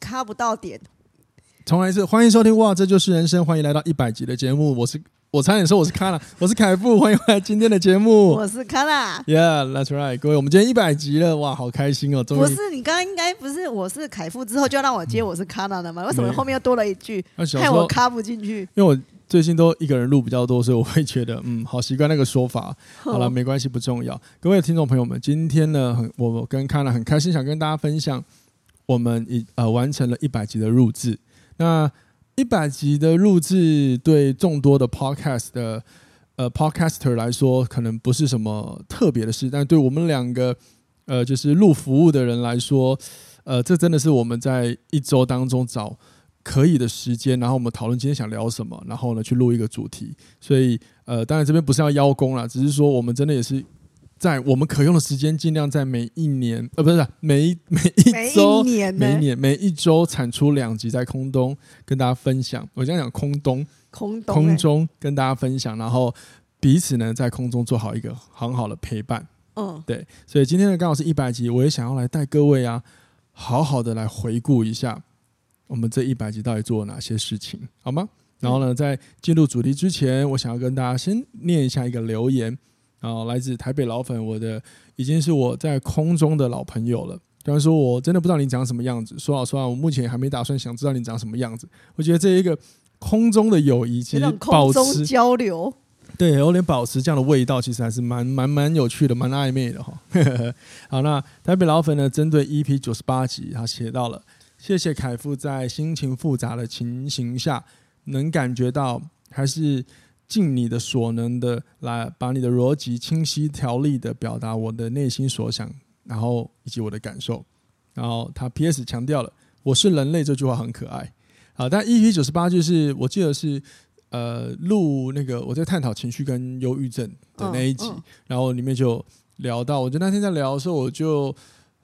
卡不到点，重来一次，欢迎收听哇，这就是人生，欢迎来到一百集的节目，我是我差点说我是卡拉，我是凯富，欢迎回来今天的节目，我是卡拉，Yeah，that's right，各位，我们今天一百集了，哇，好开心哦，终于不是你刚刚应该不是我是凯富之后就让我接我是卡拉的吗？为什么后面又多了一句，害我卡不进去？因为我最近都一个人录比较多，所以我会觉得嗯，好习惯那个说法。好了，没关系，不重要。各位听众朋友们，今天呢，很我跟卡娜很开心，想跟大家分享。我们已呃完成了一百集的录制，那一百集的录制对众多的 podcast 的呃 podcaster 来说，可能不是什么特别的事，但对我们两个呃就是录服务的人来说，呃，这真的是我们在一周当中找可以的时间，然后我们讨论今天想聊什么，然后呢去录一个主题。所以呃，当然这边不是要邀功啦，只是说我们真的也是。在我们可用的时间，尽量在每一年，呃，不是每一 每一周，每一年，每一年，每一周产出两集，在空中跟大家分享。我这样讲，空中，空中，空中跟大家分享，然后彼此呢在空中做好一个很好的陪伴。嗯，对。所以今天呢，刚好是一百集，我也想要来带各位啊，好好的来回顾一下我们这一百集到底做了哪些事情，好吗？然后呢，在进入主题之前，我想要跟大家先念一下一个留言。啊，来自台北老粉，我的已经是我在空中的老朋友了。虽然说我真的不知道你长什么样子，说老实话，我目前还没打算想知道你长什么样子。我觉得这一个空中的友谊，其实保持交流，对，有点保持这样的味道，其实还是蛮蛮蛮有趣的，蛮暧昧的哈。好，那台北老粉呢，针对 EP 九十八集，他写到了，谢谢凯富在心情复杂的情形下，能感觉到还是。尽你的所能的来把你的逻辑清晰条理的表达我的内心所想，然后以及我的感受。然后他 P.S. 强调了“我是人类”这句话很可爱。啊，但 EP 九十八就是我记得是呃录那个我在探讨情绪跟忧郁症的那一集，然后里面就聊到，我就那天在聊的时候，我就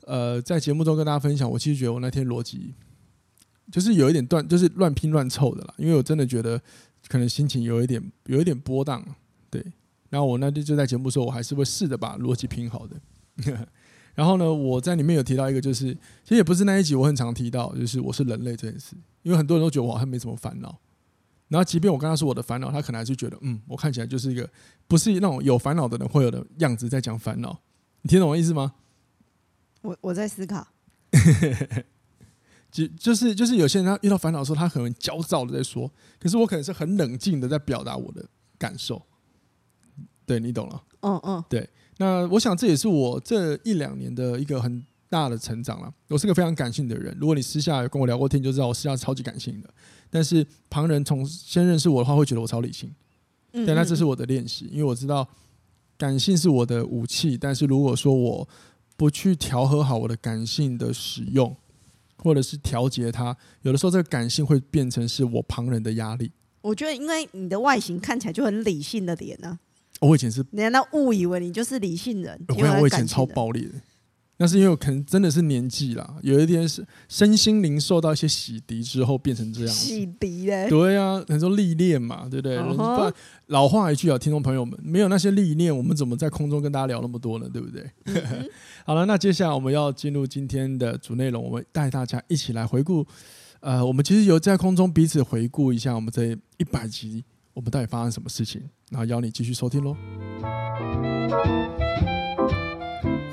呃在节目中跟大家分享，我其实觉得我那天逻辑就是有一点断，就是乱拼乱凑的啦，因为我真的觉得。可能心情有一点有一点波荡，对。然后我那天就在节目说，我还是会试着把逻辑拼好的。然后呢，我在里面有提到一个，就是其实也不是那一集，我很常提到，就是我是人类这件事。因为很多人都觉得我好像没什么烦恼。然后，即便我跟他说我的烦恼，他可能还是觉得，嗯，我看起来就是一个不是那种有烦恼的人会有的样子，在讲烦恼。你听懂我意思吗？我我在思考。就就是就是有些人他遇到烦恼的时候，他可能焦躁的在说，可是我可能是很冷静的在表达我的感受。对，你懂了，嗯嗯，对。那我想这也是我这一两年的一个很大的成长了。我是个非常感性的人，如果你私下有跟我聊过天，就知道我私下超级感性的。但是旁人从先认识我的话，会觉得我超理性。嗯，但那这是我的练习，因为我知道感性是我的武器。但是如果说我不去调和好我的感性的使用，或者是调节它，有的时候这个感性会变成是我旁人的压力。我觉得，因为你的外形看起来就很理性的脸呢。我以前是，人家误以为你就是理性人。我我以前超暴力的。那是因为我可能真的是年纪啦，有一点是身心灵受到一些洗涤之后变成这样。洗涤嘞？对啊，很多历练嘛，对不对？Uh 老话一句啊，听众朋友们，没有那些历练，我们怎么在空中跟大家聊那么多呢？对不对？Uh -huh. 好了，那接下来我们要进入今天的主内容，我们带大家一起来回顾。呃，我们其实有在空中彼此回顾一下我们这一百集，我们到底发生什么事情，然后邀你继续收听喽。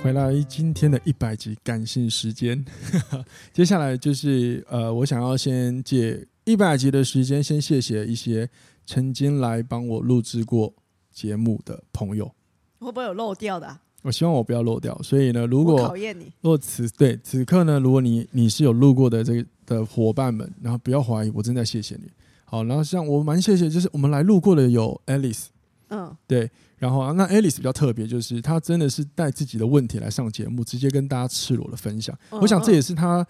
回来今天的一百集感性时间，接下来就是呃，我想要先借一百集的时间，先谢谢一些曾经来帮我录制过节目的朋友。会不会有漏掉的啊？我希望我不要漏掉。所以呢，如果考验你，若此对此刻呢，如果你你是有录过的这个的伙伴们，然后不要怀疑，我正在谢谢你。好，然后像我蛮谢谢，就是我们来录过的有 Alice，嗯，对。然后啊，那 Alice 比较特别，就是她真的是带自己的问题来上节目，直接跟大家赤裸的分享。我想这也是她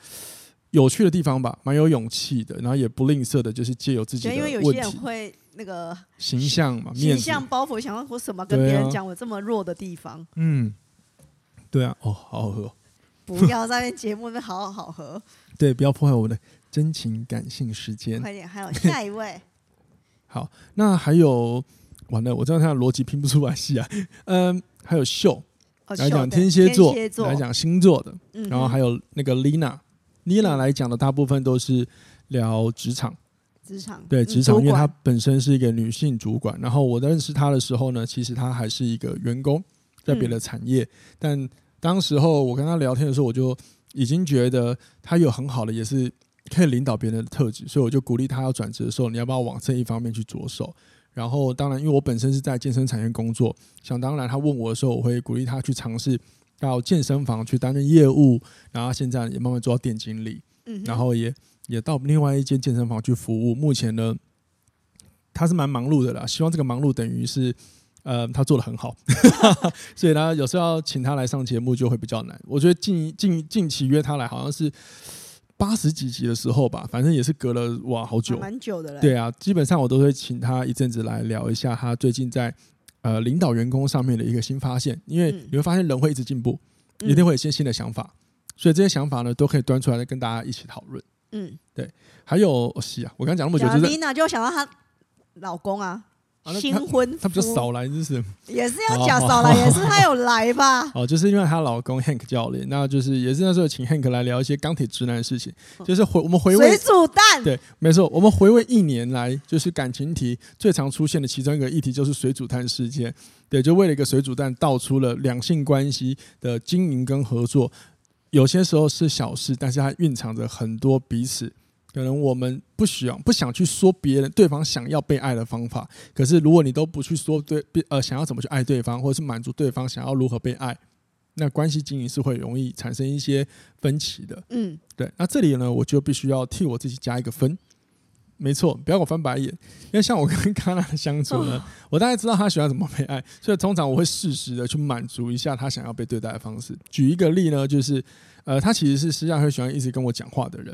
有趣的地方吧，蛮有勇气的，然后也不吝啬的，就是借由自己的问题，因为有些人会那个形象嘛，形象包袱，想要我什么跟别人讲我这么弱的地方。嗯，对啊，哦，好好喝，不要在那节目里面好好喝，对，不要破坏我们的真情感性时间。快点，还有下一位。好，那还有完了，我知道他的逻辑拼不出来戏啊。嗯，还有秀。来讲天蝎座，座来讲星座的，嗯、然后还有那个 Lina，Lina 来讲的大部分都是聊职场，职场对职场，嗯、因为她本身是一个女性主管。然后我认识她的时候呢，其实她还是一个员工，在别的产业。嗯、但当时候我跟她聊天的时候，我就已经觉得她有很好的，也是可以领导别人的特质，所以我就鼓励她要转职的时候，你要不要往这一方面去着手？然后，当然，因为我本身是在健身产业工作，想当然，他问我的时候，我会鼓励他去尝试到健身房去担任业务，然后现在也慢慢做到店经理，嗯，然后也也到另外一间健身房去服务。目前呢，他是蛮忙碌的啦，希望这个忙碌等于是，呃，他做的很好，所以呢，有时候要请他来上节目就会比较难。我觉得近近近期约他来，好像是。八十几集的时候吧，反正也是隔了哇好久，蛮久的了。对啊，基本上我都会请他一阵子来聊一下他最近在呃领导员工上面的一个新发现，因为你会发现人会一直进步，嗯、一定会有一些新的想法，所以这些想法呢都可以端出来跟大家一起讨论。嗯，对。还有是啊，我刚刚讲那么久，就是丽娜就想到她老公啊。新婚他，他比较少来，就是。也是要讲少来，也是他有来吧？哦，就是因为她老公 Hank 教练，那就是也是那时候请 Hank 来聊一些钢铁直男的事情，就是回我们回味水煮蛋，对，没错，我们回味一年来就是感情题最常出现的其中一个议题就是水煮蛋事件，对，就为了一个水煮蛋道出了两性关系的经营跟合作，有些时候是小事，但是它蕴藏着很多彼此。可能我们不需要不想去说别人对方想要被爱的方法，可是如果你都不去说对呃想要怎么去爱对方，或者是满足对方想要如何被爱，那关系经营是会容易产生一些分歧的。嗯，对。那这里呢，我就必须要替我自己加一个分。没错，不要给我翻白眼，因为像我跟卡娜的相处呢，我大概知道他喜欢怎么被爱，所以通常我会适时的去满足一下他想要被对待的方式。举一个例呢，就是呃，他其实是私下会喜欢一直跟我讲话的人。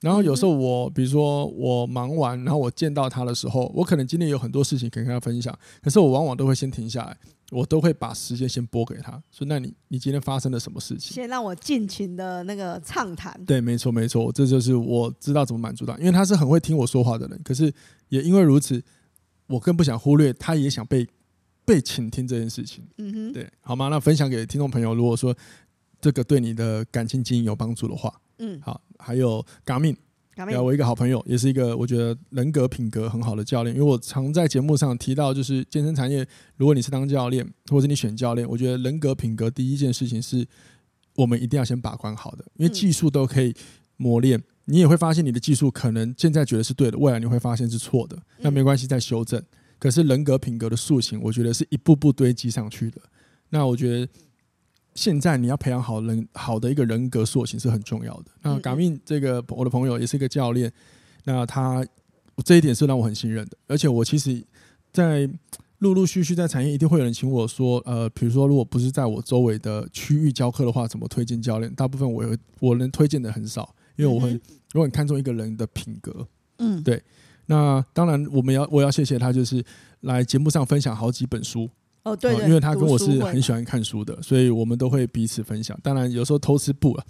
然后有时候我，比如说我忙完，然后我见到他的时候，我可能今天有很多事情可以跟他分享，可是我往往都会先停下来，我都会把时间先拨给他，说：“那你你今天发生了什么事情？”先让我尽情的那个畅谈。对，没错没错，这就是我知道怎么满足他，因为他是很会听我说话的人。可是也因为如此，我更不想忽略，他也想被被倾听这件事情。嗯哼，对，好吗？那分享给听众朋友，如果说这个对你的感情经营有帮助的话。嗯，好，还有 Gamin，我一个好朋友，也是一个我觉得人格品格很好的教练。因为我常在节目上提到，就是健身产业，如果你是当教练，或者你选教练，我觉得人格品格第一件事情是我们一定要先把关好的，因为技术都可以磨练，你也会发现你的技术可能现在觉得是对的，未来你会发现是错的，那没关系，再修正。可是人格品格的塑形，我觉得是一步步堆积上去的。那我觉得。现在你要培养好人好的一个人格塑形是很重要的。那 Gamin 这个我的朋友也是一个教练，那他这一点是让我很信任的。而且我其实，在陆陆续续在产业一定会有人请我说，呃，比如说如果不是在我周围的区域教课的话，怎么推荐教练？大部分我我能推荐的很少，因为我很我很看重一个人的品格。嗯，对。那当然我们要我要谢谢他，就是来节目上分享好几本书。哦，对，因为他跟我是很喜欢看书的，所以我们都会彼此分享。当然，有时候偷吃布啊。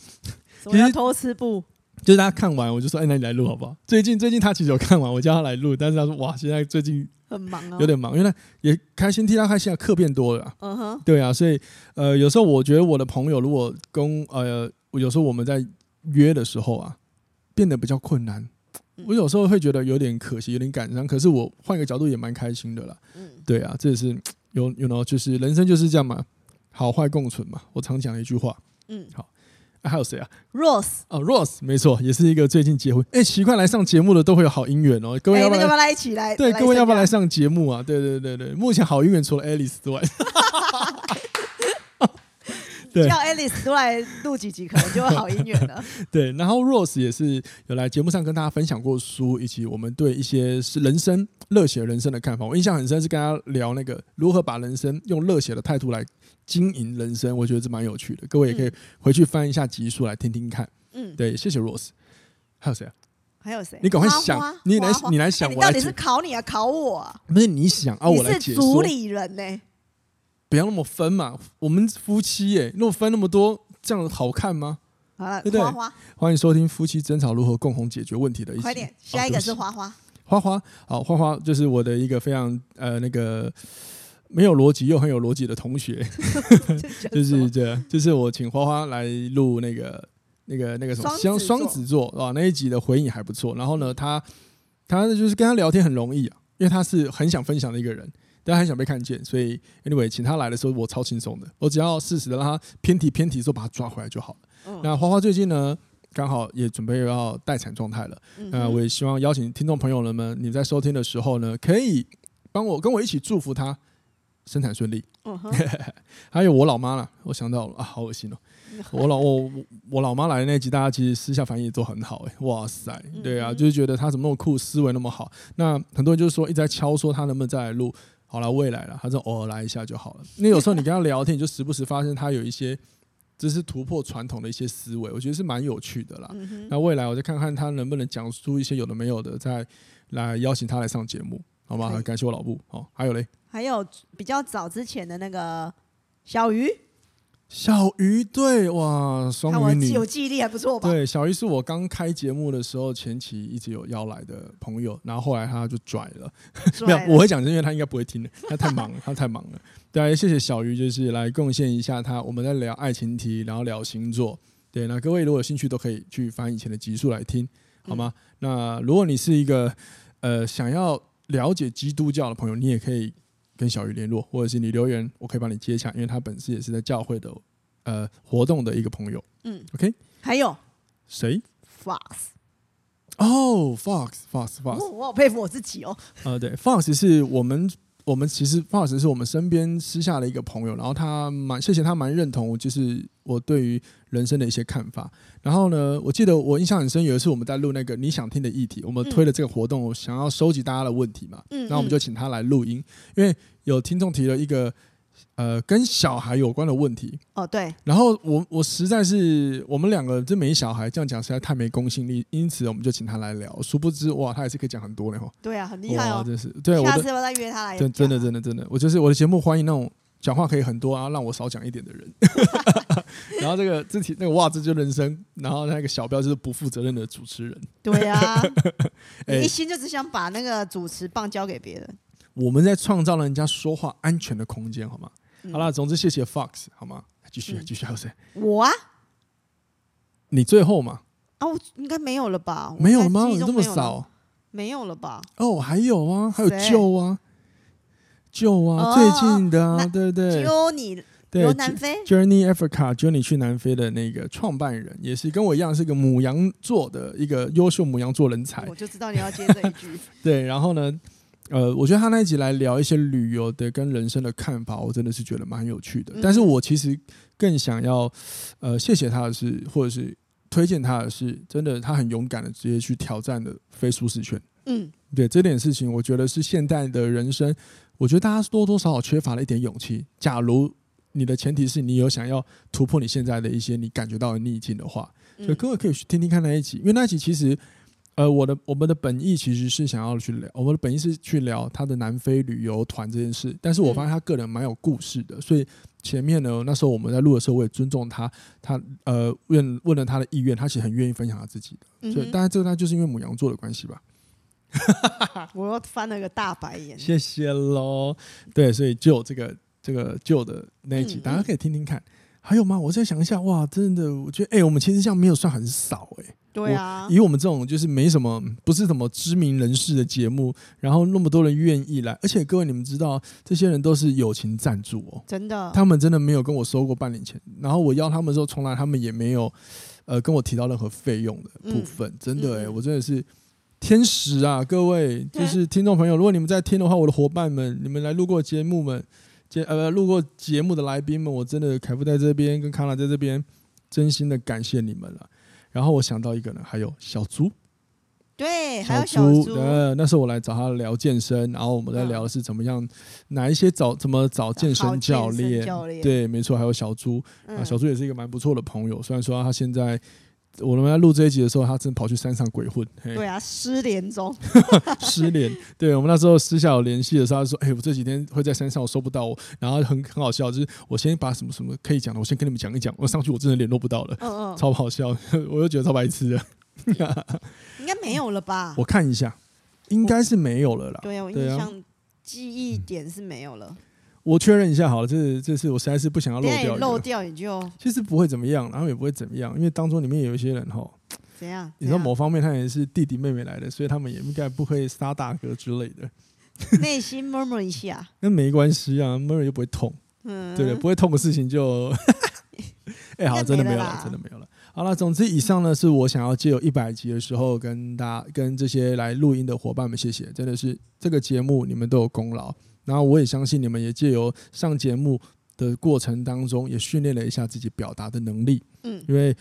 什么 偷吃布？就是他看完，我就说：“哎，那你来录好不好？”最近最近他其实有看完，我叫他来录，但是他说：“哇，现在最近很忙啊，有点忙。”因为也开心替他开心啊，课变多了。嗯哼，对啊，所以呃，有时候我觉得我的朋友如果跟呃，有时候我们在约的时候啊，变得比较困难，我有时候会觉得有点可惜，有点感伤。可是我换个角度也蛮开心的啦。嗯，对啊，这也是。有有呢，就是人生就是这样嘛，好坏共存嘛。我常讲的一句话。嗯，好，啊、还有谁啊？Rose 哦，Rose 没错，也是一个最近结婚。哎、欸，奇怪，来上节目的都会有好姻缘哦。各位要不要，要不要来一起来？对，各位要不要来上节目啊？对对对对，目前好姻缘除了 Alice 之外。对叫 Alice 都来录几集，可能就会好姻缘了。对，然后 Rose 也是有来节目上跟大家分享过书，以及我们对一些是人生热血人生的看法。我印象很深，是跟他聊那个如何把人生用热血的态度来经营人生，我觉得这蛮有趣的。各位也可以回去翻一下集数来听听看。嗯，对，谢谢 Rose。还有谁啊？还有谁？你赶快想，你来，你来想。你到底是考你啊，考我啊？不是你想啊，我来解说。主理人呢？不要那么分嘛，我们夫妻耶，那么分那么多，这样好看吗？好了，对不对？花花，欢迎收听夫妻争吵如何共同解决问题的一集。快点，下一个是花花。花花，好，花花就是我的一个非常呃那个没有逻辑又很有逻辑的同学，就是这，就是我请花花来录那个。那个那个什么双双子座啊，那一集的回应还不错。然后呢，他他就是跟他聊天很容易啊，因为他是很想分享的一个人，但很想被看见，所以 anyway 请他来的时候我超轻松的，我只要适时的让他偏题偏题的时候把他抓回来就好了。嗯、那花花最近呢，刚好也准备要待产状态了，那、呃、我也希望邀请听众朋友们，你在收听的时候呢，可以帮我跟我一起祝福他生产顺利。哦、还有我老妈了，我想到了啊，好恶心哦。我老我我老妈来的那集，大家其实私下反应也都很好哎、欸，哇塞，对啊，就是觉得她怎么那么酷，思维那么好。那很多人就是说一直在敲说她能不能再来录，好了，未来了，他就偶尔来一下就好了。因为有时候你跟他聊天，你就时不时发现他有一些就是突破传统的一些思维，我觉得是蛮有趣的啦。那未来我再看看他能不能讲出一些有的没有的，再来邀请他来上节目，好吗？感谢我老布。好，还有嘞，还有比较早之前的那个小鱼。小鱼对哇，双鱼女有记忆力还不错吧？对，小鱼是我刚开节目的时候前期一直有邀来的朋友，然后后来他就拽了，没有，我会讲，因为他应该不会听的，他太忙了，他太忙了。对，谢谢小鱼，就是来贡献一下他，我们在聊爱情题，然后聊星座。对，那各位如果有兴趣都可以去翻以前的集数来听，好吗？嗯、那如果你是一个呃想要了解基督教的朋友，你也可以。跟小鱼联络，或者是你留言，我可以帮你接洽，因为他本身也是在教会的呃活动的一个朋友。嗯，OK。还有谁？Fox。哦，Fox，Fox，Fox。我好佩服我自己哦。呃，对，Fox 是我们。我们其实 Fox 是我们身边私下的一个朋友，然后他蛮谢谢他蛮认同，就是我对于人生的一些看法。然后呢，我记得我印象很深，有一次我们在录那个你想听的议题，我们推了这个活动，我想要收集大家的问题嘛，然后我们就请他来录音，因为有听众提了一个。呃，跟小孩有关的问题哦，对。然后我我实在是我们两个真没小孩，这样讲实在太没公信力，因此我们就请他来聊。殊不知哇，他也是可以讲很多的哈。对啊，很厉害哦，真是。对，下次我再约他来。真真的真的真的，我就是我的节目欢迎那种讲话可以很多啊，让我少讲一点的人。然后这个字体那个袜子就人生，然后那个小标就是不负责任的主持人。对啊，你一心就只想把那个主持棒交给别人。我们在创造了人家说话安全的空间，好吗？好了，总之谢谢 Fox，好吗？继续，继续还有谁？我啊，你最后嘛？哦，应该没有了吧？没有了吗？你这么少？没有了吧？哦，还有啊，还有 Joe 啊，Joe 啊，最近的啊，对不对对，南非，Journey Africa，Journey 去南非的那个创办人，也是跟我一样是个母羊座的一个优秀母羊座人才。我就知道你要接这一句。对，然后呢？呃，我觉得他那一集来聊一些旅游的跟人生的看法，我真的是觉得蛮有趣的。但是我其实更想要，呃，谢谢他的是，或者是推荐他的是，真的他很勇敢的直接去挑战的非舒适圈。嗯，对这点事情，我觉得是现代的人生，我觉得大家多多少少缺乏了一点勇气。假如你的前提是你有想要突破你现在的一些你感觉到的逆境的话，所以各位可以去听听看那一集，因为那一集其实。呃，我的我们的本意其实是想要去聊，我们的本意是去聊他的南非旅游团这件事。但是我发现他个人蛮有故事的，所以前面呢，那时候我们在录的时候，我也尊重他，他呃问问了他的意愿，他其实很愿意分享他自己的。所以当然这个他就是因为母羊座的关系吧。我又翻了个大白眼。谢谢喽。对，所以就这个这个旧的那一集，大家可以听听看。还有吗？我再想一下，哇，真的，我觉得，哎、欸，我们其实这样没有算很少、欸，哎。对啊，以我们这种就是没什么，不是什么知名人士的节目，然后那么多人愿意来，而且各位你们知道，这些人都是友情赞助哦，真的，他们真的没有跟我收过半点钱，然后我邀他们的时候，从来他们也没有，呃，跟我提到任何费用的部分，嗯、真的哎、我真的是天使啊，各位，就是 听众朋友，如果你们在听的话，我的伙伴们，你们来录过节目们，节呃路过节目的来宾们，我真的凯夫在这边跟康娜在这边，真心的感谢你们了。然后我想到一个呢，还有小猪，对，还有小猪，呃，那时候我来找他聊健身，然后我们在聊的是怎么样，哪一些找怎么找健身教练，对，没错，还有小猪。啊，小猪也是一个蛮不错的朋友，虽然说他现在我们在录这一集的时候，他真跑去山上鬼混。对啊，失联中，失联。对，我们那时候私下有联系的时候，他说：“哎、欸，我这几天会在山上，我收不到我。”然后很很好笑，就是我先把什么什么可以讲的，我先跟你们讲一讲。我上去我真的联络不到了，嗯嗯，超好笑，我又觉得超白痴的。应该没有了吧？我看一下，应该是没有了啦。对啊，我印象记忆点是没有了。嗯我确认一下好了，这是这是我实在是不想要漏掉，漏掉也就其实不会怎么样，然后也不会怎么样，因为当中里面有一些人哈，怎样？你知道某方面他也是弟弟妹妹来的，所以他们也应该不会杀大哥之类的。内心 murmur 一下，那没关系啊，murmur 又不会痛，嗯，对的，不会痛的事情就，哎、欸，好，真的没有了，真的没有了。好了，总之以上呢是我想要借由一百集的时候跟大家跟这些来录音的伙伴们谢谢，真的是这个节目你们都有功劳。然后我也相信你们也借由上节目的过程当中，也训练了一下自己表达的能力。嗯，因为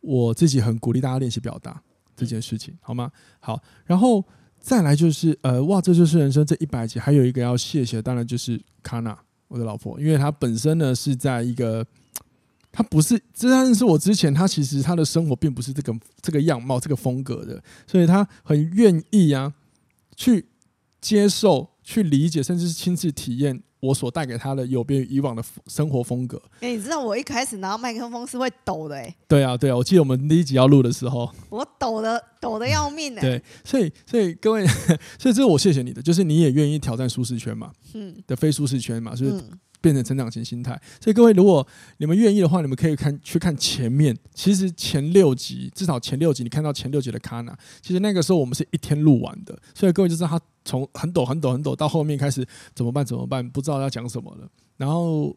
我自己很鼓励大家练习表达这件事情，好吗？好，然后再来就是呃，哇，这就是人生这一百集，还有一个要谢谢，当然就是卡娜，我的老婆，因为她本身呢是在一个，她不是，这但是我之前她其实她的生活并不是这个这个样貌这个风格的，所以她很愿意啊去接受。去理解，甚至是亲自体验我所带给他的有别于以往的生活风格。哎、欸，你知道我一开始拿到麦克风是会抖的、欸，哎。对啊，对啊，我记得我们第一集要录的时候，我抖的抖的要命、欸。对，所以所以各位，所以这是我谢谢你的，就是你也愿意挑战舒适圈嘛，嗯，的非舒适圈嘛，就是。嗯变成成长型心态，所以各位，如果你们愿意的话，你们可以看去看前面。其实前六集，至少前六集，你看到前六集的卡娜，其实那个时候我们是一天录完的。所以各位就知道他从很抖、很抖、很抖到后面开始怎么办？怎么办？不知道要讲什么了。然后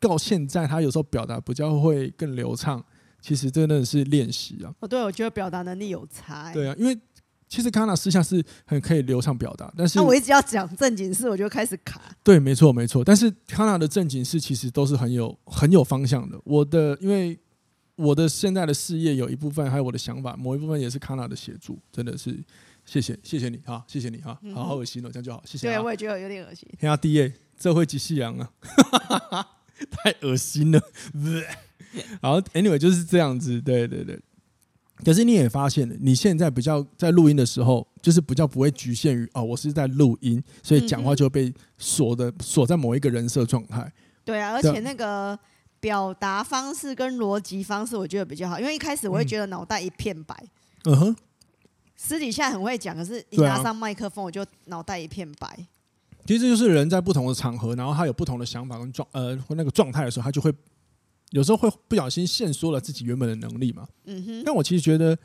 到现在，他有时候表达比较会更流畅。其实真的是练习啊。哦，对，我觉得表达能力有差。对啊，因为。其实康纳私下是很可以流畅表达，但是那我一直要讲正经事，我就开始卡。对，没错，没错。但是康纳的正经事其实都是很有很有方向的。我的，因为我的现在的事业有一部分，还有我的想法，某一部分也是康纳的协助，真的是谢谢，谢谢你哈，谢谢你哈，好好恶心哦，这样就好，谢谢。对，我也觉得有点恶心。兄弟耶，这会几夕阳啊，太恶心了。然后，anyway 就是这样子，对对对。可是你也发现了，你现在比较在录音的时候，就是比较不会局限于哦，我是在录音，所以讲话就被锁的锁在某一个人设状态。对啊，而且那个表达方式跟逻辑方式，我觉得比较好，因为一开始我会觉得脑袋一片白。嗯哼。私底下很会讲，可是一拿上麦克风，我就脑袋一片白。其实就是人在不同的场合，然后他有不同的想法跟状呃或那个状态的时候，他就会。有时候会不小心限缩了自己原本的能力嘛。嗯哼。但我其实觉得，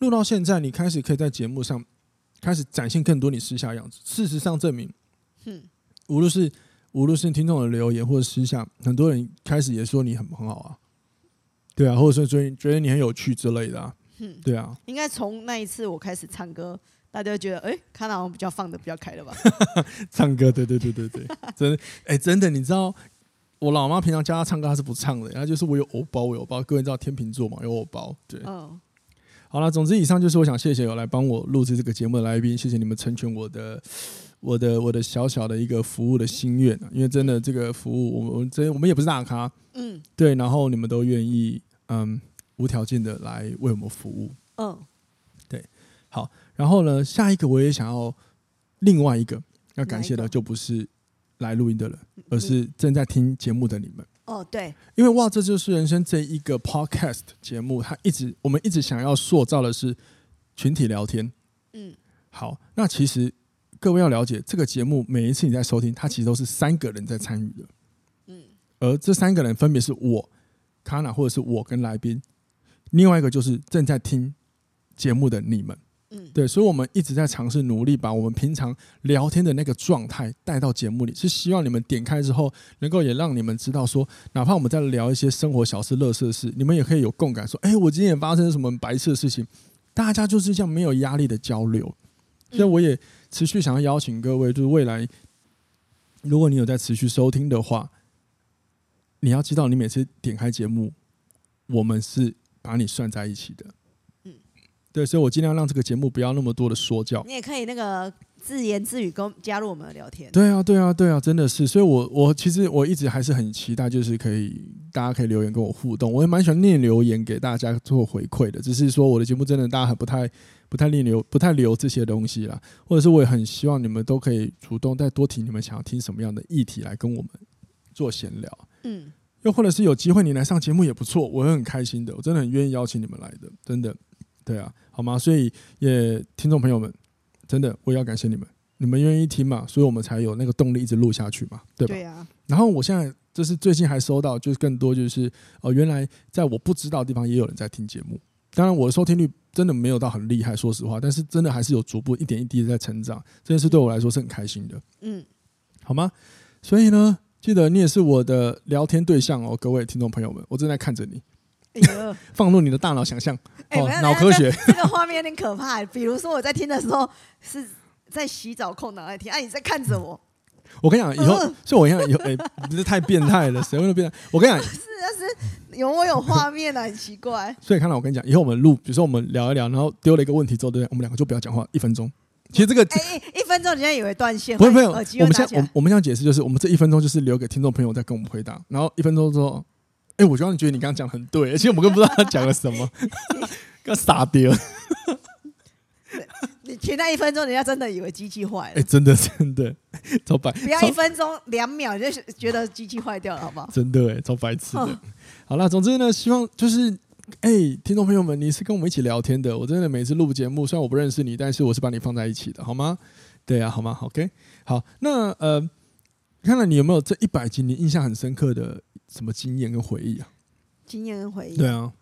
录到现在，你开始可以在节目上开始展现更多你私下的样子。事实上证明，嗯，无论是无论是听众的留言或者私下，很多人开始也说你很很好啊。对啊，或者说觉得觉得你很有趣之类的啊。嗯，对啊。应该从那一次我开始唱歌，大家就觉得哎，看到我比较放的比较开了吧？唱歌，对对对对对，真的哎，真的，你知道。我老妈平常教她唱歌，她是不唱的。然后就是我有偶包，我有包。各位知道天秤座嘛？有偶包。对。嗯。好了，总之以上就是我想谢谢有来帮我录制这个节目的来宾，谢谢你们成全我的、我的、我的小小的一个服务的心愿。因为真的这个服务，我们真我们也不是大咖。嗯。对，然后你们都愿意嗯无条件的来为我们服务。嗯。对。好，然后呢，下一个我也想要另外一个要感谢的，就不是。来录音的人，而是正在听节目的你们。哦，对，因为哇，这就是人生这一个 podcast 节目，它一直我们一直想要塑造的是群体聊天。嗯，好，那其实各位要了解，这个节目每一次你在收听，它其实都是三个人在参与的。嗯，而这三个人分别是我、卡娜，或者是我跟来宾，另外一个就是正在听节目的你们。嗯，对，所以我们一直在尝试努力把我们平常聊天的那个状态带到节目里，是希望你们点开之后，能够也让你们知道说，哪怕我们在聊一些生活小事、乐色事，你们也可以有共感，说，哎，我今天也发生什么白色的事情，大家就是这样没有压力的交流。所以我也持续想要邀请各位，就是未来，如果你有在持续收听的话，你要知道，你每次点开节目，我们是把你算在一起的。嗯对，所以我尽量让这个节目不要那么多的说教。你也可以那个自言自语跟加入我们的聊天。对啊，对啊，对啊，真的是。所以我，我我其实我一直还是很期待，就是可以大家可以留言跟我互动，我也蛮喜欢念留言给大家做回馈的。只是说我的节目真的大家很不太不太念留不太留这些东西啦，或者是我也很希望你们都可以主动再多提你们想要听什么样的议题来跟我们做闲聊。嗯，又或者是有机会你来上节目也不错，我会很开心的，我真的很愿意邀请你们来的，真的，对啊，好吗？所以也听众朋友们，真的我也要感谢你们。你们愿意听嘛？所以我们才有那个动力一直录下去嘛，对吧？对啊。然后我现在就是最近还收到，就是更多就是哦，原来在我不知道的地方也有人在听节目。当然我的收听率真的没有到很厉害，说实话，但是真的还是有逐步一点一滴的在成长。这件事对我来说是很开心的。嗯，好吗？所以呢，记得你也是我的聊天对象哦，各位听众朋友们，我正在看着你，放入你的大脑想象哦，脑科学。这个画面有点可怕。比如说我在听的时候是。在洗澡空档在听，哎、啊，你在看着我。我跟你讲，以后就我一样，以后哎，不是太变态了，谁会变态？我跟你讲，是啊，是有我有画面啊，很奇怪。所以看到我跟你讲，以后我们录，比如说我们聊一聊，然后丢了一个问题之后，对不对？我们两个就不要讲话，一分钟。其实这个哎，一分钟，人家以为断线。不是，没有。我们现在，我我们现在解释就是，我们这一分钟就是留给听众朋友在跟我们回答，然后一分钟之后，哎，我刚刚觉得你刚刚讲很对，而且我们根本不知道他讲了什么，刚傻掉。你停那一分钟，人家真的以为机器坏了。哎、欸，真的真的，超白。不要一分钟两秒就觉得机器坏掉了，好不好？真的哎，超白痴好了，总之呢，希望就是哎、欸，听众朋友们，你是跟我们一起聊天的。我真的每次录节目，虽然我不认识你，但是我是把你放在一起的，好吗？对啊，好吗？OK，好。那呃，看看你有没有这一百集你印象很深刻的什么经验跟回忆啊？经验跟回忆。对啊。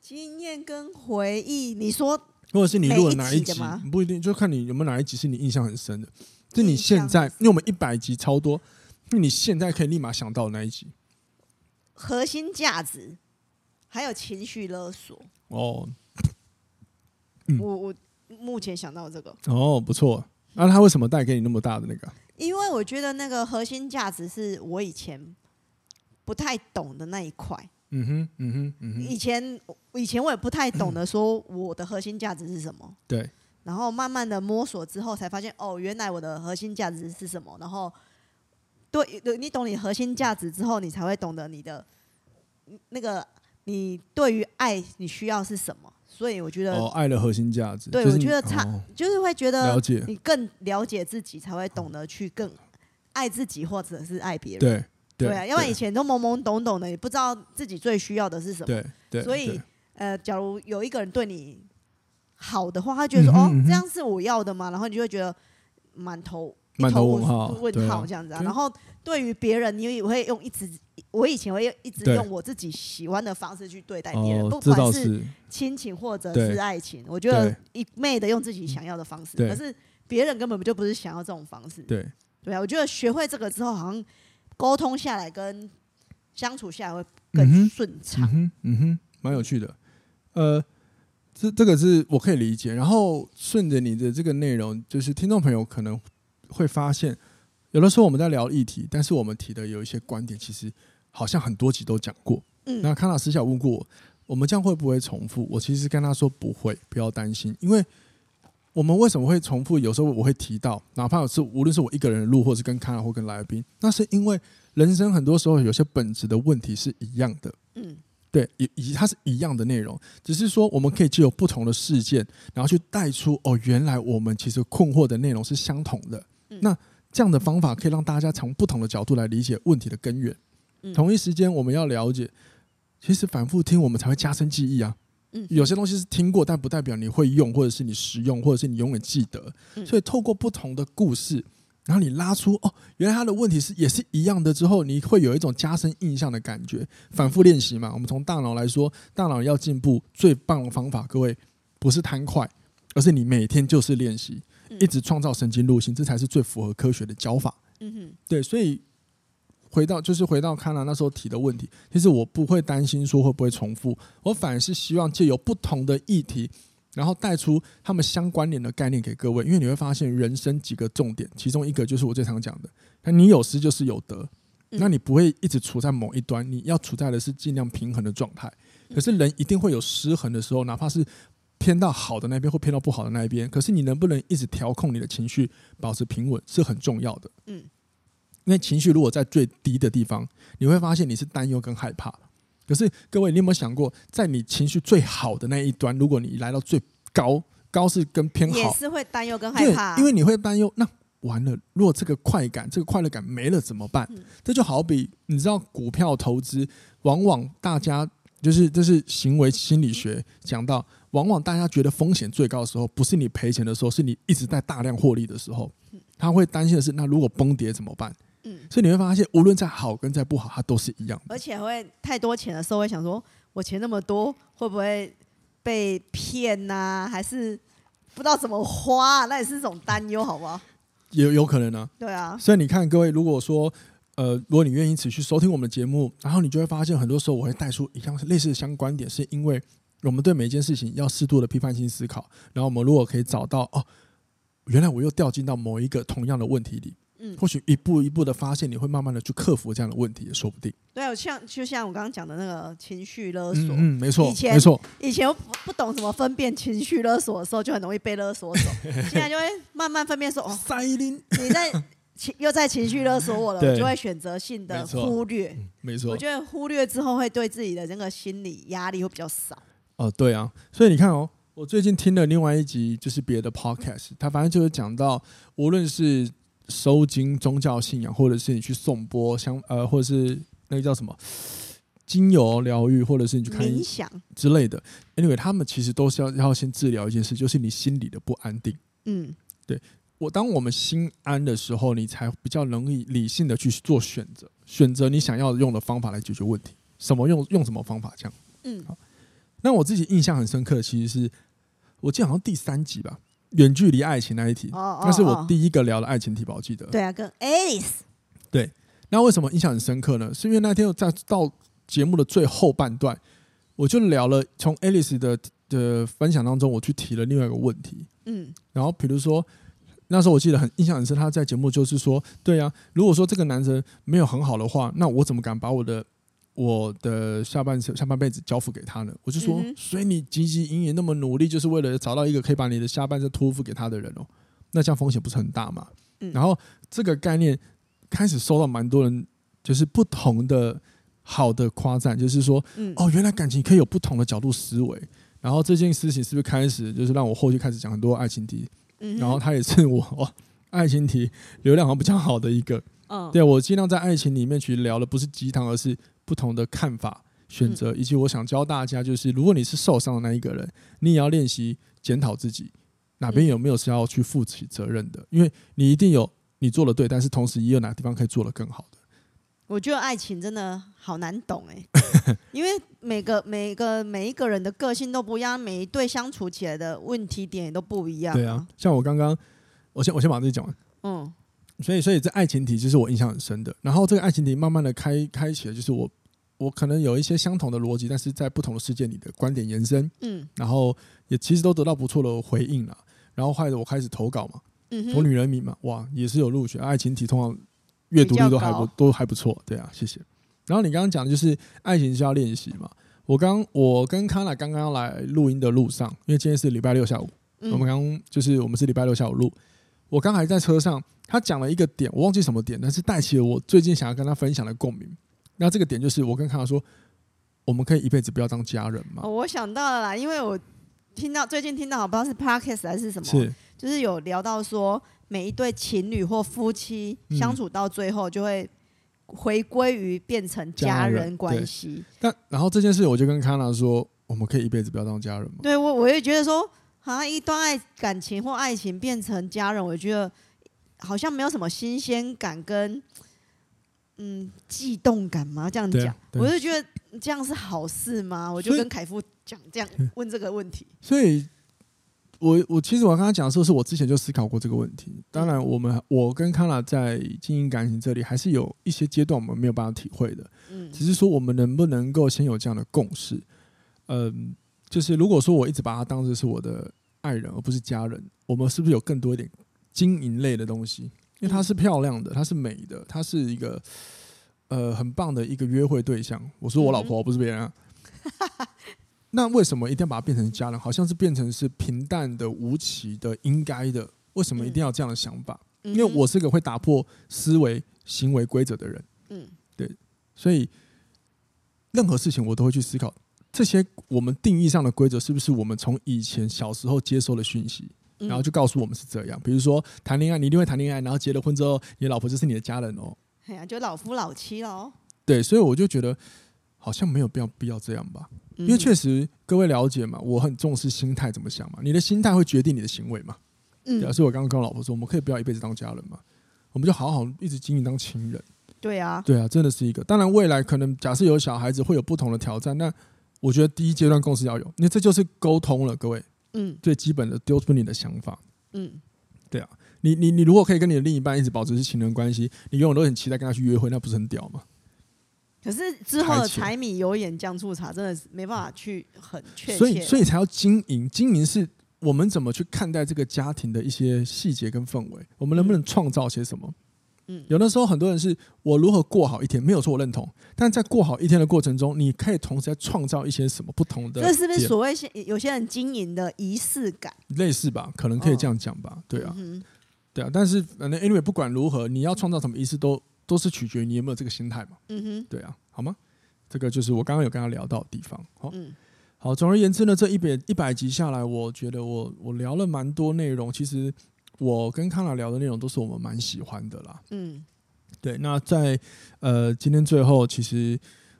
经验跟回忆，你说。或者是你录了哪一集？不一定，就看你有没有哪一集是你印象很深的。就你现在，因为我们一百集超多，那你现在可以立马想到的那一集？核心价值，还有情绪勒索。哦，嗯、我我目前想到这个。哦，不错。那、啊、他为什么带给你那么大的那个？因为我觉得那个核心价值是我以前不太懂的那一块。嗯哼，嗯哼，嗯哼。以前，以前我也不太懂得说我的核心价值是什么。对。然后慢慢的摸索之后，才发现哦，原来我的核心价值是什么。然后，对，你懂你核心价值之后，你才会懂得你的那个，你对于爱你需要是什么。所以我觉得，哦，爱的核心价值。对，我觉得差，就是会觉得了解你更了解自己，才会懂得去更爱自己，或者是爱别人。对。对啊，因为以前都懵懵懂懂的，也不知道自己最需要的是什么。对对。所以，呃，假如有一个人对你好的话，他觉得说：“哦，这样是我要的吗？”然后你就会觉得满头满头问号，问号这样子啊。然后对于别人，你也会用一直，我以前会一直用我自己喜欢的方式去对待别人，不管是亲情或者是爱情，我觉得一昧的用自己想要的方式。可是别人根本就不是想要这种方式。对对啊，我觉得学会这个之后，好像。沟通下来跟相处下来会更顺畅，嗯哼，嗯哼，蛮有趣的。呃，这这个是我可以理解。然后顺着你的这个内容，就是听众朋友可能会发现，有的时候我们在聊议题，但是我们提的有一些观点，其实好像很多集都讲过。嗯，那康老师想问过我，我们这样会不会重复？我其实跟他说不会，不要担心，因为。我们为什么会重复？有时候我会提到，哪怕是无论是我一个人录，或是跟康或跟来宾，那是因为人生很多时候有些本质的问题是一样的。嗯，对，以以及它是一样的内容，只是说我们可以借由不同的事件，然后去带出哦，原来我们其实困惑的内容是相同的。那这样的方法可以让大家从不同的角度来理解问题的根源。同一时间，我们要了解，其实反复听我们才会加深记忆啊。有些东西是听过，但不代表你会用，或者是你实用，或者是你永远记得。所以透过不同的故事，然后你拉出哦，原来他的问题是也是一样的之后，你会有一种加深印象的感觉。反复练习嘛，我们从大脑来说，大脑要进步最棒的方法，各位不是贪快，而是你每天就是练习，一直创造神经路径，这才是最符合科学的教法。嗯哼，对，所以。回到就是回到康纳那时候提的问题，其实我不会担心说会不会重复，我反而是希望借由不同的议题，然后带出他们相关联的概念给各位，因为你会发现人生几个重点，其中一个就是我最常讲的，那你有失就是有得，那你不会一直处在某一端，你要处在的是尽量平衡的状态。可是人一定会有失衡的时候，哪怕是偏到好的那边或偏到不好的那一边，可是你能不能一直调控你的情绪，保持平稳是很重要的。嗯。因为情绪如果在最低的地方，你会发现你是担忧跟害怕。可是各位，你有没有想过，在你情绪最好的那一端，如果你来到最高，高是跟偏好，也是会担忧跟害怕，因为你会担忧，那完了，如果这个快感、这个快乐感没了怎么办？嗯、这就好比你知道，股票投资往往大家就是这是行为心理学讲到，往往大家觉得风险最高的时候，不是你赔钱的时候，是你一直在大量获利的时候，他会担心的是，那如果崩跌怎么办？嗯，所以你会发现，无论再好跟再不好，它都是一样的。而且会太多钱的时候，会想说，我钱那么多，会不会被骗呐、啊？还是不知道怎么花、啊？那也是一种担忧，好不好？有有可能呢、啊。对啊。所以你看，各位，如果说，呃，如果你愿意持续收听我们的节目，然后你就会发现，很多时候我会带出一样类似的相关点，是因为我们对每一件事情要适度的批判性思考。然后我们如果可以找到，哦，原来我又掉进到某一个同样的问题里。嗯，或许一步一步的发现，你会慢慢的去克服这样的问题，也说不定。对，像就像我刚刚讲的那个情绪勒索，嗯，没错，以前没错，以前不不懂怎么分辨情绪勒索的时候，就很容易被勒索走。现在就会慢慢分辨说，哦，塞林，你在情又在情绪勒索我了，我就会选择性的忽略。没错，我觉得忽略之后会对自己的那个心理压力会比较少。哦，对啊，所以你看哦，我最近听了另外一集，就是别的 podcast，他反正就是讲到，无论是收经宗教信仰，或者是你去颂钵香，呃，或者是那个叫什么精油疗愈，或者是你去看冥想之类的。Anyway，他们其实都是要要先治疗一件事，就是你心里的不安定。嗯，对我，当我们心安的时候，你才比较容易理性的去做选择，选择你想要用的方法来解决问题。什么用用什么方法这样？嗯，好。那我自己印象很深刻的，其实是我记得好像第三集吧。远距离爱情那一题，那是我第一个聊的爱情题吧，我记得。对啊，跟 Alice。对，那为什么印象很深刻呢？是因为那天我在到节目的最后半段，我就聊了从 Alice 的的分享当中，我去提了另外一个问题。嗯，然后比如说那时候我记得很印象很深，他在节目就是说，对啊，如果说这个男生没有很好的话，那我怎么敢把我的我的下半生、下半辈子交付给他呢？我就说，嗯、所以你汲汲营营那么努力，就是为了找到一个可以把你的下半生托付给他的人哦。那这样风险不是很大吗？嗯、然后这个概念开始收到蛮多人，就是不同的好的夸赞，就是说，嗯、哦，原来感情可以有不同的角度思维。然后这件事情是不是开始就是让我后续开始讲很多爱情题？嗯、然后他也是我哦，爱情题流量好像比较好的一个。嗯，对，我尽量在爱情里面去聊的不是鸡汤，而是。不同的看法、选择，以及我想教大家，就是如果你是受伤的那一个人，你也要练习检讨自己哪边有没有是要去负起责任的，因为你一定有你做的对，但是同时也有哪个地方可以做的更好的。我觉得爱情真的好难懂哎，因为每个每个每一个人的个性都不一样，每一对相处起来的问题点也都不一样。对啊，像我刚刚，我先我先把这讲完。嗯，所以所以这爱情题就是我印象很深的，然后这个爱情题慢慢的开开启了，就是我。我可能有一些相同的逻辑，但是在不同的世界里的观点延伸，嗯，然后也其实都得到不错的回应了。然后后来我开始投稿嘛，嗯哼，投女人迷嘛，哇，也是有入选。爱情题通常阅读率都还不都还不错，对啊，谢谢。然后你刚刚讲的就是爱情是要练习嘛。我刚我跟康娜刚刚来录音的路上，因为今天是礼拜六下午，嗯、我们刚就是我们是礼拜六下午录。我刚还在车上，他讲了一个点，我忘记什么点，但是带起了我最近想要跟他分享的共鸣。那这个点就是我跟康娜说，我们可以一辈子不要当家人嘛？哦，我想到了啦，因为我听到最近听到，我不知道是 podcast 还是什么，是就是有聊到说，每一对情侣或夫妻相处到最后，就会回归于变成家人关系。但然后这件事，我就跟康娜说，我们可以一辈子不要当家人吗？对我，我也觉得说，好像一段爱感情或爱情变成家人，我觉得好像没有什么新鲜感跟。嗯，悸动感吗？这样讲，我就觉得这样是好事吗？我就跟凯夫讲这样 问这个问题。所以，我我其实我刚刚讲的时候，是我之前就思考过这个问题。当然，我们我跟康娜在经营感情这里，还是有一些阶段我们没有办法体会的。嗯，只是说我们能不能够先有这样的共识？嗯，就是如果说我一直把他当成是我的爱人，而不是家人，我们是不是有更多一点经营类的东西？因为她是漂亮的，她是美的，她是一个呃很棒的一个约会对象。我说我老婆，不是别人啊。那为什么一定要把它变成家人？好像是变成是平淡的、无奇的、应该的。为什么一定要这样的想法？因为我是个会打破思维行为规则的人。嗯，对，所以任何事情我都会去思考，这些我们定义上的规则是不是我们从以前小时候接收的讯息，然后就告诉我们是这样。比如说谈恋爱，你一定会谈恋爱，然后结了婚之后，你老婆就是你的家人哦。哎呀，就老夫老妻喽。对，所以我就觉得好像没有必要必要这样吧，因为确实各位了解嘛，我很重视心态怎么想嘛，你的心态会决定你的行为嘛。嗯，表示我刚刚跟我老婆说，我们可以不要一辈子当家人嘛，我们就好好一直经营当情人。对啊，对啊，真的是一个。当然，未来可能假设有小孩子会有不同的挑战，那我觉得第一阶段共识要有，因为这就是沟通了，各位。嗯，最基本的丢出你的想法。嗯，对啊，你你你如果可以跟你的另一半一直保持是情人关系，你永远都很期待跟他去约会，那不是很屌吗？可是之后的柴米油盐酱醋茶真的是没办法去很确切，所以所以才要经营。经营是我们怎么去看待这个家庭的一些细节跟氛围，我们能不能创造些什么？嗯，有的时候很多人是我如何过好一天，没有错，我认同。但在过好一天的过程中，你可以同时在创造一些什么不同的？这是不是所谓些有些人经营的仪式感？类似吧，可能可以这样讲吧。对啊，对啊。但是反正 anyway，不管如何，你要创造什么仪式都。都是取决于你有没有这个心态嘛。嗯哼，对啊，好吗？这个就是我刚刚有跟他聊到的地方。好，嗯、好。总而言之呢，这一百一百集下来，我觉得我我聊了蛮多内容。其实我跟康娜聊的内容都是我们蛮喜欢的啦。嗯，对。那在呃今天最后，其实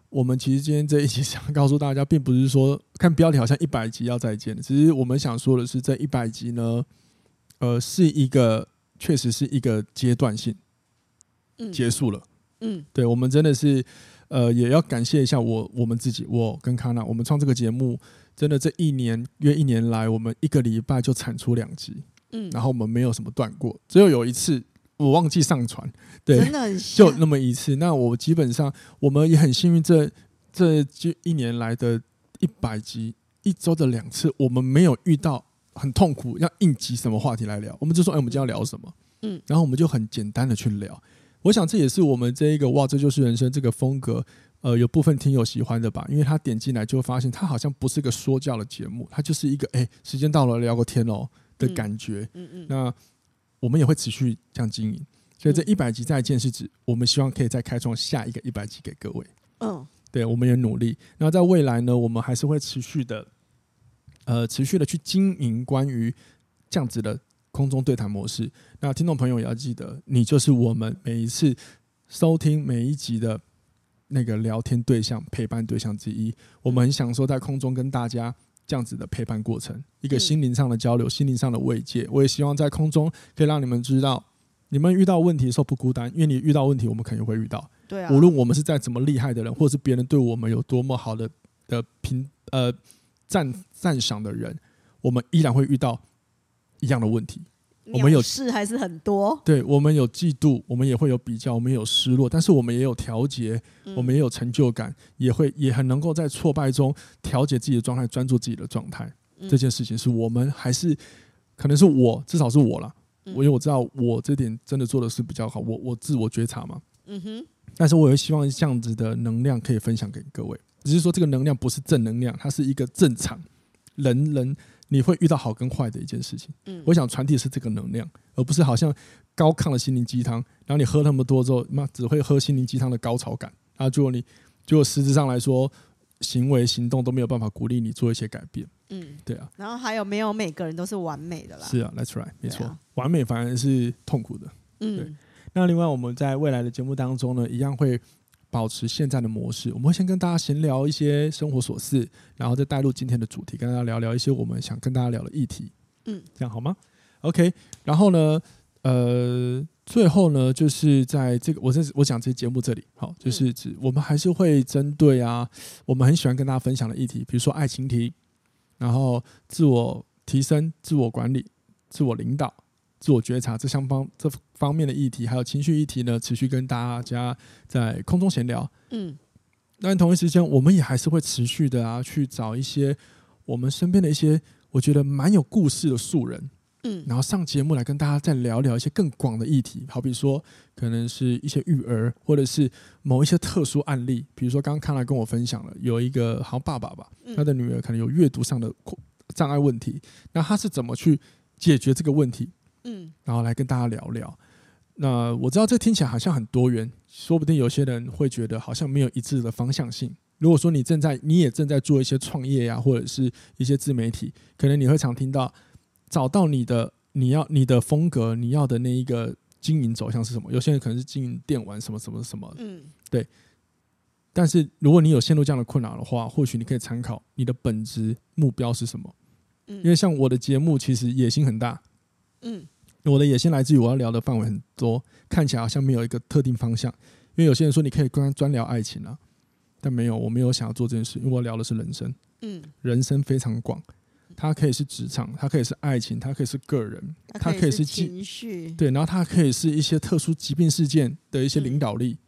我们其实今天这一集想告诉大家，并不是说看标题好像一百集要再见，只是我们想说的是，这一百集呢，呃，是一个确实是一个阶段性。结束了，嗯，对，我们真的是，呃，也要感谢一下我我们自己，我跟康娜，我们创这个节目，真的这一年约一年来，我们一个礼拜就产出两集，嗯，然后我们没有什么断过，只有有一次我忘记上传，对，真的很 就那么一次。那我基本上我们也很幸运，这这就一年来的一百集，一周的两次，我们没有遇到很痛苦要应急什么话题来聊，我们就说，哎，我们今天要聊什么？嗯，然后我们就很简单的去聊。我想这也是我们这一个哇，这就是人生这个风格，呃，有部分听友喜欢的吧，因为他点进来就会发现，他好像不是个说教的节目，他就是一个哎，时间到了聊个天哦的感觉。嗯嗯。那我们也会持续这样经营，所以这一百集再见是指我们希望可以再开创下一个一百集给各位。嗯，对，我们也努力。那在未来呢，我们还是会持续的，呃，持续的去经营关于这样子的。空中对谈模式，那听众朋友也要记得，你就是我们每一次收听每一集的那个聊天对象、陪伴对象之一。我们很享受在空中跟大家这样子的陪伴过程，一个心灵上的交流、心灵上的慰藉。我也希望在空中可以让你们知道，你们遇到问题的时候不孤单，因为你遇到问题，我们肯定会遇到。对啊，无论我们是再怎么厉害的人，或者是别人对我们有多么好的的评呃赞赞赏的人，我们依然会遇到。一样的问题，我们有事还是很多。对，我们有嫉妒，我们也会有比较，我们也有失落，但是我们也有调节，我们也有成就感，也会也很能够在挫败中调节自己的状态，专注自己的状态。这件事情是我们还是可能是我，至少是我了。我因为我知道我这点真的做的是比较好，我我自我觉察嘛。嗯哼。但是我也希望这样子的能量可以分享给各位，只是说这个能量不是正能量，它是一个正常人人。你会遇到好跟坏的一件事情，嗯，我想传递的是这个能量，而不是好像高亢的心灵鸡汤，然后你喝那么多之后，那只会喝心灵鸡汤的高潮感，然后结果你，结果实质上来说，行为行动都没有办法鼓励你做一些改变，嗯，对啊。然后还有没有每个人都是完美的啦？是啊，That's right，没错，啊、完美反而是痛苦的，嗯，对。那另外我们在未来的节目当中呢，一样会。保持现在的模式，我们会先跟大家闲聊一些生活琐事，然后再带入今天的主题，跟大家聊聊一些我们想跟大家聊的议题。嗯，这样好吗？OK。然后呢，呃，最后呢，就是在这个我在我讲这节目这里，好，就是指我们还是会针对啊，我们很喜欢跟大家分享的议题，比如说爱情题，然后自我提升、自我管理、自我领导。自我觉察这相方这方面的议题，还有情绪议题呢，持续跟大家在空中闲聊。嗯，但同一时间，我们也还是会持续的啊，去找一些我们身边的一些我觉得蛮有故事的素人，嗯，然后上节目来跟大家再聊聊一些更广的议题，好比说可能是一些育儿，或者是某一些特殊案例，比如说刚刚看来跟我分享了有一个好像爸爸吧，他的女儿可能有阅读上的障碍问题，那他是怎么去解决这个问题？嗯，然后来跟大家聊聊。那我知道这听起来好像很多元，说不定有些人会觉得好像没有一致的方向性。如果说你正在，你也正在做一些创业呀，或者是一些自媒体，可能你会常听到，找到你的你要你的风格，你要的那一个经营走向是什么？有些人可能是经营电玩什么什么什么，嗯，对。但是如果你有陷入这样的困扰的话，或许你可以参考你的本质目标是什么？嗯，因为像我的节目其实野心很大，嗯，我的野心来自于我要聊的范围很多，看起来好像没有一个特定方向。因为有些人说你可以专专聊爱情啊。但没有，我没有想要做这件事，因为我聊的是人生。嗯，人生非常广，它可以是职场，它可以是爱情，它可以是个人，它可以是情绪。对，然后它可以是一些特殊疾病事件的一些领导力，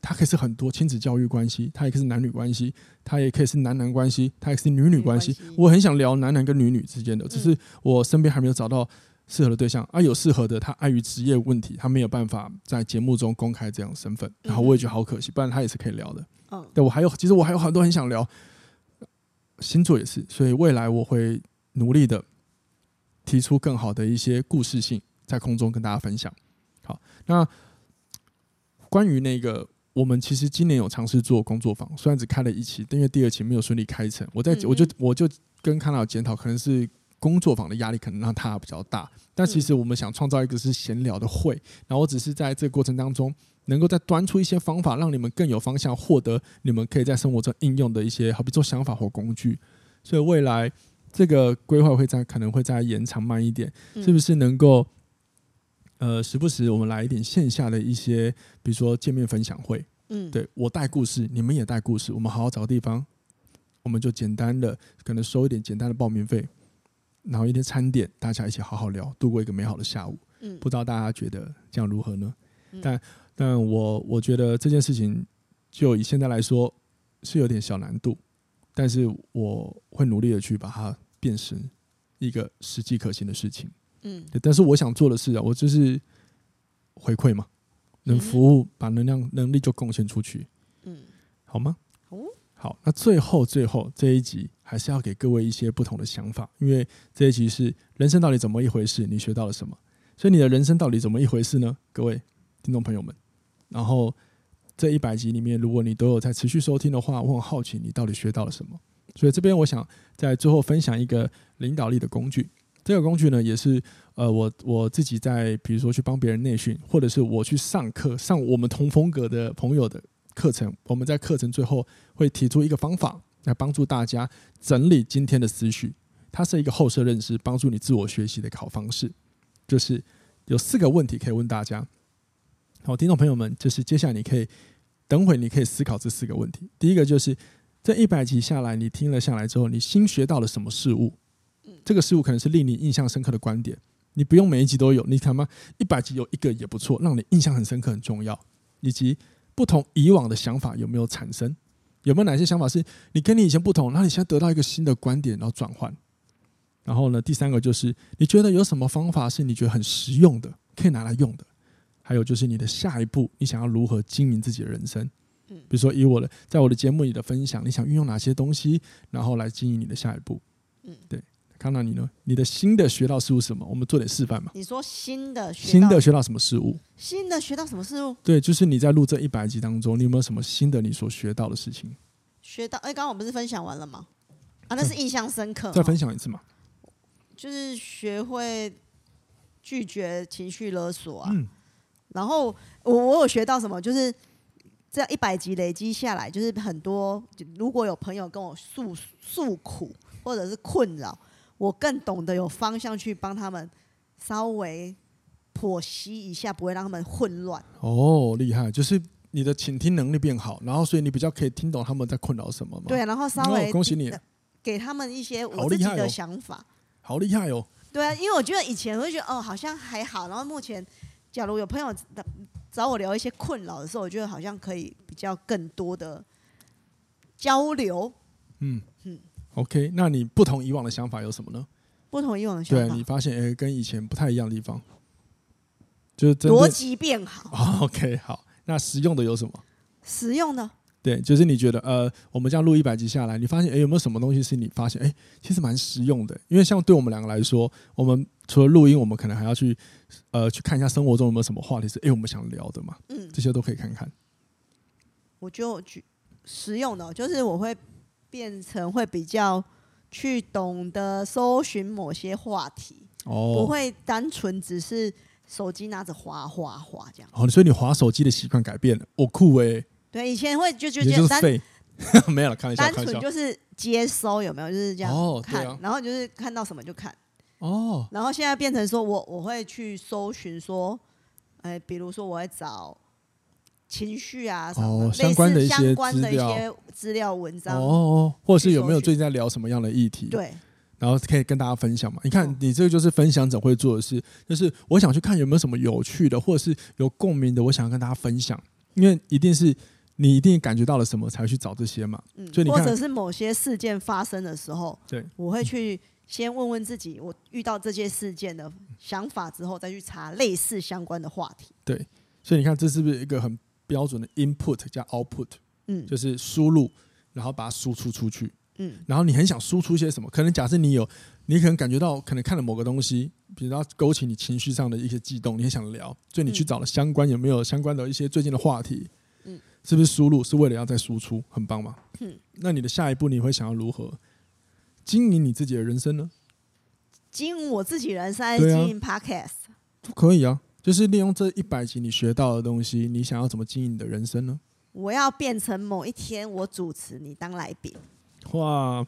它可以是很多亲子教育关系，它也可以是男女关系，它也可以是男男关系，它也可以是女女关系。我很想聊男男跟女女之间的，只是我身边还没有找到适合的对象啊。有适合的，他碍于职业问题，他没有办法在节目中公开这样身份，然后我也觉得好可惜，不然他也是可以聊的。对，我还有，其实我还有很多很想聊，星座也是，所以未来我会努力的提出更好的一些故事性，在空中跟大家分享。好，那关于那个，我们其实今年有尝试做工作坊，虽然只开了一期，但因为第二期没有顺利开成，我在我就我就跟康老检讨，可能是工作坊的压力可能让他比较大，但其实我们想创造一个是闲聊的会，然后我只是在这个过程当中。能够再端出一些方法，让你们更有方向，获得你们可以在生活中应用的一些，好比做想法或工具。所以未来这个规划会在可能会再延长慢一点，是不是能够呃时不时我们来一点线下的一些，比如说见面分享会。嗯，对我带故事，你们也带故事，我们好好找个地方，我们就简单的可能收一点简单的报名费，然后一天餐点，大家一起好好聊，度过一个美好的下午。嗯，不知道大家觉得这样如何呢？但但我我觉得这件事情，就以现在来说是有点小难度，但是我会努力的去把它变成一个实际可行的事情。嗯，但是我想做的事啊，我就是回馈嘛，能服务，把能量能力就贡献出去。嗯，好吗？好，那最后最后这一集还是要给各位一些不同的想法，因为这一集是人生到底怎么一回事？你学到了什么？所以你的人生到底怎么一回事呢？各位听众朋友们。然后这一百集里面，如果你都有在持续收听的话，我很好奇你到底学到了什么。所以这边我想在最后分享一个领导力的工具。这个工具呢，也是呃我我自己在比如说去帮别人内训，或者是我去上课上我们同风格的朋友的课程，我们在课程最后会提出一个方法来帮助大家整理今天的思绪。它是一个后设认知，帮助你自我学习的好方式。就是有四个问题可以问大家。好，听众朋友们，就是接下来你可以等会，你可以思考这四个问题。第一个就是这一百集下来，你听了下来之后，你新学到了什么事物？这个事物可能是令你印象深刻的观点。你不用每一集都有，你看嘛，一百集有一个也不错，让你印象很深刻很重要。以及不同以往的想法有没有产生？有没有哪些想法是你跟你以前不同，那你现在得到一个新的观点，然后转换？然后呢，第三个就是你觉得有什么方法是你觉得很实用的，可以拿来用的？还有就是你的下一步，你想要如何经营自己的人生？嗯，比如说以我的，在我的节目里的分享，你想运用哪些东西，然后来经营你的下一步？嗯，对，康娜你呢？你的新的学到事物是什么？我们做点示范嘛。你说新的学新的学到什么事物？新的学到什么事物？对，就是你在录这一百集当中，你有没有什么新的你所学到的事情？学到哎，刚刚我不是分享完了吗？啊，那是印象深刻。再分享一次嘛。就是学会拒绝情绪勒索啊。嗯。然后我我有学到什么，就是这样一百集累积下来，就是很多。如果有朋友跟我诉诉苦或者是困扰，我更懂得有方向去帮他们稍微剖析一下，不会让他们混乱。哦，厉害！就是你的倾听能力变好，然后所以你比较可以听懂他们在困扰什么嘛。对，然后稍微、哦、恭喜你，给他们一些我自己的想法。好厉害哦！对啊，因为我觉得以前我会觉得哦，好像还好，然后目前。假如有朋友找我聊一些困扰的时候，我觉得好像可以比较更多的交流。嗯嗯，OK，那你不同以往的想法有什么呢？不同以往的想法，对，你发现诶，跟以前不太一样的地方，就是逻辑变好。哦，OK，好，那实用的有什么？实用的，对，就是你觉得呃，我们这样录一百集下来，你发现哎，有没有什么东西是你发现哎，其实蛮实用的？因为像对我们两个来说，我们除了录音，我们可能还要去呃去看一下生活中有没有什么话题是哎我们想聊的嘛。嗯，这些都可以看看。我就举实用的，就是我会变成会比较去懂得搜寻某些话题，哦，不会单纯只是手机拿着滑滑滑这样。哦，所以你滑手机的习惯改变了，我、哦、酷哎、欸。对，以前会就就简单，没有了，开玩笑，单纯就是接收有没有，就是这样看，然后就是看到什么就看，哦，然后现在变成说我我会去搜寻说，哎，比如说我会找情绪啊什么、哦、相关的一些相关的一些资料文章，哦，或者是有没有最近在聊什么样的议题？对，然后可以跟大家分享嘛。你看，你这个就是分享者会做的事，就是我想去看有没有什么有趣的，或者是有共鸣的，我想要跟大家分享，因为一定是。你一定感觉到了什么才去找这些嘛？嗯，所以你，或者是某些事件发生的时候，对，我会去先问问自己，我遇到这些事件的想法之后，再去查类似相关的话题。对，所以你看，这是不是一个很标准的 input 加 output？嗯，就是输入，然后把它输出出去。嗯，然后你很想输出些什么？可能假设你有，你可能感觉到，可能看了某个东西，比如说勾起你情绪上的一些悸动，你很想聊，所以你去找了相关有没有相关的一些最近的话题。嗯是不是输入是为了要再输出，很棒吗？嗯，那你的下一步你会想要如何经营你自己的人生呢？经营我自己人生还是经营 Podcast？都可以啊，就是利用这一百集你学到的东西，你想要怎么经营你的人生呢？我要变成某一天我主持，你当来宾。哇！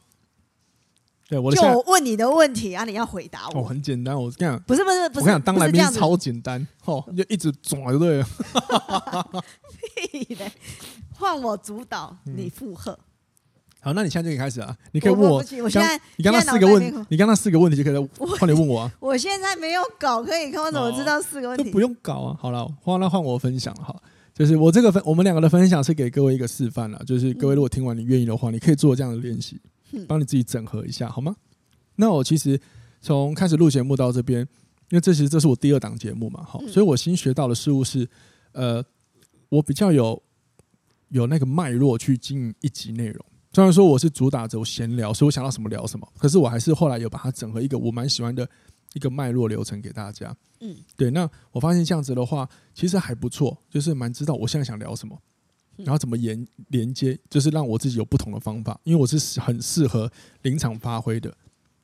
对，我就我问你的问题啊，你要回答我。哦，很简单，我跟你讲，不是不是不是，我跟你讲，当来宾超简单，哦，你就一直转就对了。屁嘞！换我主导，你附和、嗯。好，那你现在就可以开始啊！你可以问我，我，我现在你刚刚四个问，你刚刚四个问题就可以换你问我啊。我现在没有搞可以看，我怎么知道四个问题？都不用搞啊。好了，换那换我分享了哈。就是我这个分，我们两个的分享是给各位一个示范了。就是各位如果听完你愿意的话，你可以做这样的练习。帮你自己整合一下好吗？那我其实从开始录节目到这边，因为这其实这是我第二档节目嘛，好，所以我新学到的事物是，呃，我比较有有那个脉络去经营一集内容。虽然说我是主打着闲聊，所以我想到什么聊什么，可是我还是后来有把它整合一个我蛮喜欢的一个脉络流程给大家。嗯，对，那我发现这样子的话，其实还不错，就是蛮知道我现在想聊什么。然后怎么连连接，就是让我自己有不同的方法，因为我是很适合临场发挥的，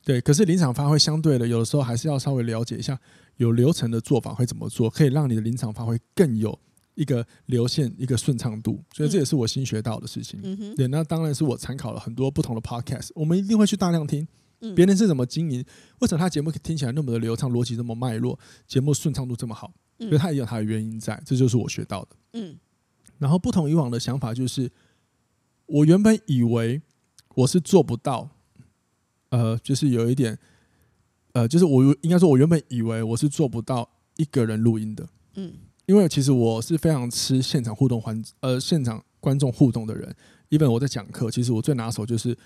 对。可是临场发挥相对的，有的时候还是要稍微了解一下有流程的做法会怎么做，可以让你的临场发挥更有一个流线、一个顺畅度。所以这也是我新学到的事情。嗯、对，那当然是我参考了很多不同的 podcast，我们一定会去大量听。别人是怎么经营，为什么他节目听起来那么的流畅，逻辑这么脉络，节目顺畅度这么好，所以他也有他的原因在，这就是我学到的。嗯。然后不同以往的想法就是，我原本以为我是做不到，呃，就是有一点，呃，就是我应该说，我原本以为我是做不到一个人录音的，嗯，因为其实我是非常吃现场互动环，呃，现场观众互动的人。因为我在讲课，其实我最拿手就是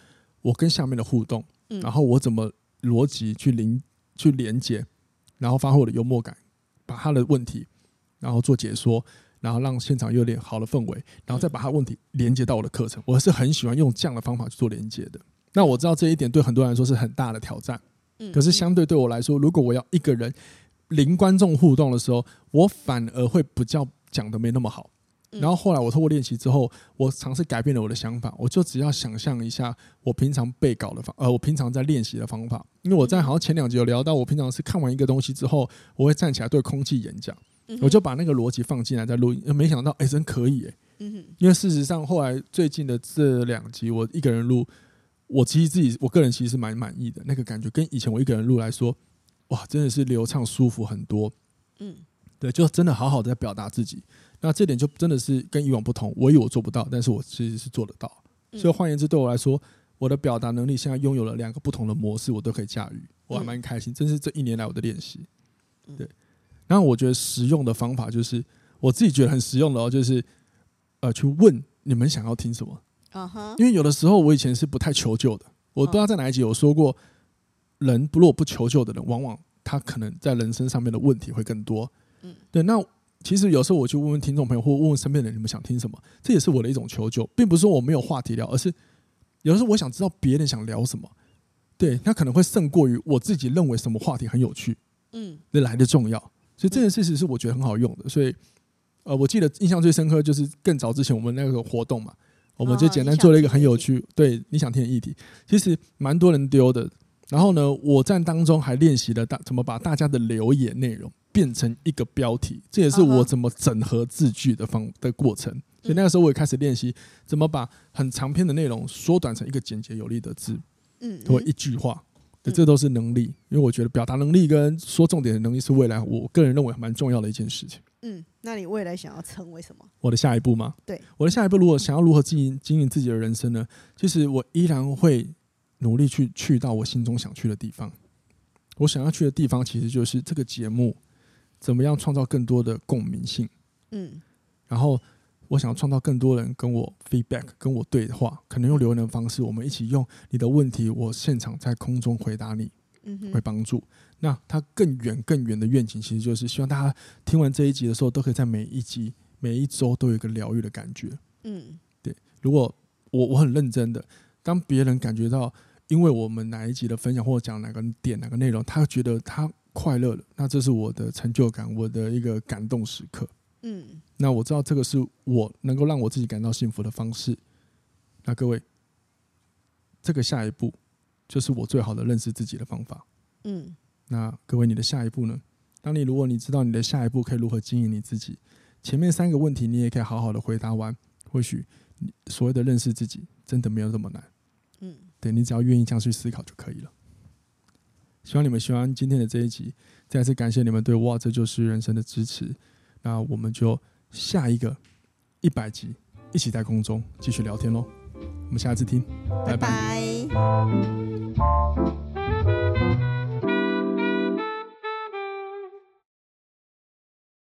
我跟下面的互动，然后我怎么逻辑去连去连接，然后发挥我的幽默感，把他的问题然后做解说。然后让现场有点好的氛围，然后再把他问题连接到我的课程。我是很喜欢用这样的方法去做连接的。那我知道这一点对很多人来说是很大的挑战，可是相对对我来说，如果我要一个人零观众互动的时候，我反而会比较讲的没那么好。然后后来我透过练习之后，我尝试改变了我的想法，我就只要想象一下我平常背稿的方，呃，我平常在练习的方法。因为我在好像前两集有聊到，我平常是看完一个东西之后，我会站起来对空气演讲。我就把那个逻辑放进来在录音，没想到哎、欸，真可以哎、欸！因为事实上后来最近的这两集我一个人录，我其实自己我个人其实是蛮满意的，那个感觉跟以前我一个人录来说，哇，真的是流畅舒服很多。嗯，对，就真的好好的在表达自己，那这点就真的是跟以往不同。我以为我做不到，但是我其实是做得到。所以换言之，对我来说，我的表达能力现在拥有了两个不同的模式，我都可以驾驭，我还蛮开心。真是这一年来我的练习，对。然后我觉得实用的方法就是我自己觉得很实用的哦，就是呃去问你们想要听什么。因为有的时候我以前是不太求救的，我不知道在哪一集有说过，人如果不求救的人，往往他可能在人生上面的问题会更多。嗯，对。那其实有时候我去问问听众朋友，或问问身边的人，你们想听什么？这也是我的一种求救，并不是说我没有话题聊，而是有时候我想知道别人想聊什么。对，他可能会胜过于我自己认为什么话题很有趣，嗯，那来的重要。所以这件事情是我觉得很好用的。所以，呃，我记得印象最深刻就是更早之前我们那个活动嘛，我们就简单做了一个很有趣，对你想听的议题，其实蛮多人丢的。然后呢，我在当中还练习了大怎么把大家的留言内容变成一个标题，这也是我怎么整合字句的方的过程。所以那个时候我也开始练习怎么把很长篇的内容缩短成一个简洁有力的字。嗯，或一句话，这都是能力，因为我觉得表达能力跟说重点的能力是未来我个人认为蛮重要的一件事情。嗯，那你未来想要成为什么？我的下一步吗？对，我的下一步，如果想要如何经营经营自己的人生呢？其实我依然会努力去去到我心中想去的地方。我想要去的地方，其实就是这个节目怎么样创造更多的共鸣性。嗯，然后。我想要创造更多人跟我 feedback，跟我对话，可能用留言的方式，我们一起用你的问题，我现场在空中回答你，会帮助。那它更远更远的愿景，其实就是希望大家听完这一集的时候，都可以在每一集、每一周都有一个疗愈的感觉。嗯，对。如果我我很认真的，当别人感觉到，因为我们哪一集的分享或者讲哪个点、哪个内容，他觉得他快乐了，那这是我的成就感，我的一个感动时刻。嗯，那我知道这个是我能够让我自己感到幸福的方式。那各位，这个下一步就是我最好的认识自己的方法。嗯，那各位，你的下一步呢？当你如果你知道你的下一步可以如何经营你自己，前面三个问题你也可以好好的回答完，或许所谓的认识自己真的没有这么难。你只要愿意这样去思考就可以了。希望你们喜欢今天的这一集，再次感谢你们对哇这就是人生的支持。那我们就下一个一百集，一起在空中继续聊天喽。我们下次听，拜拜。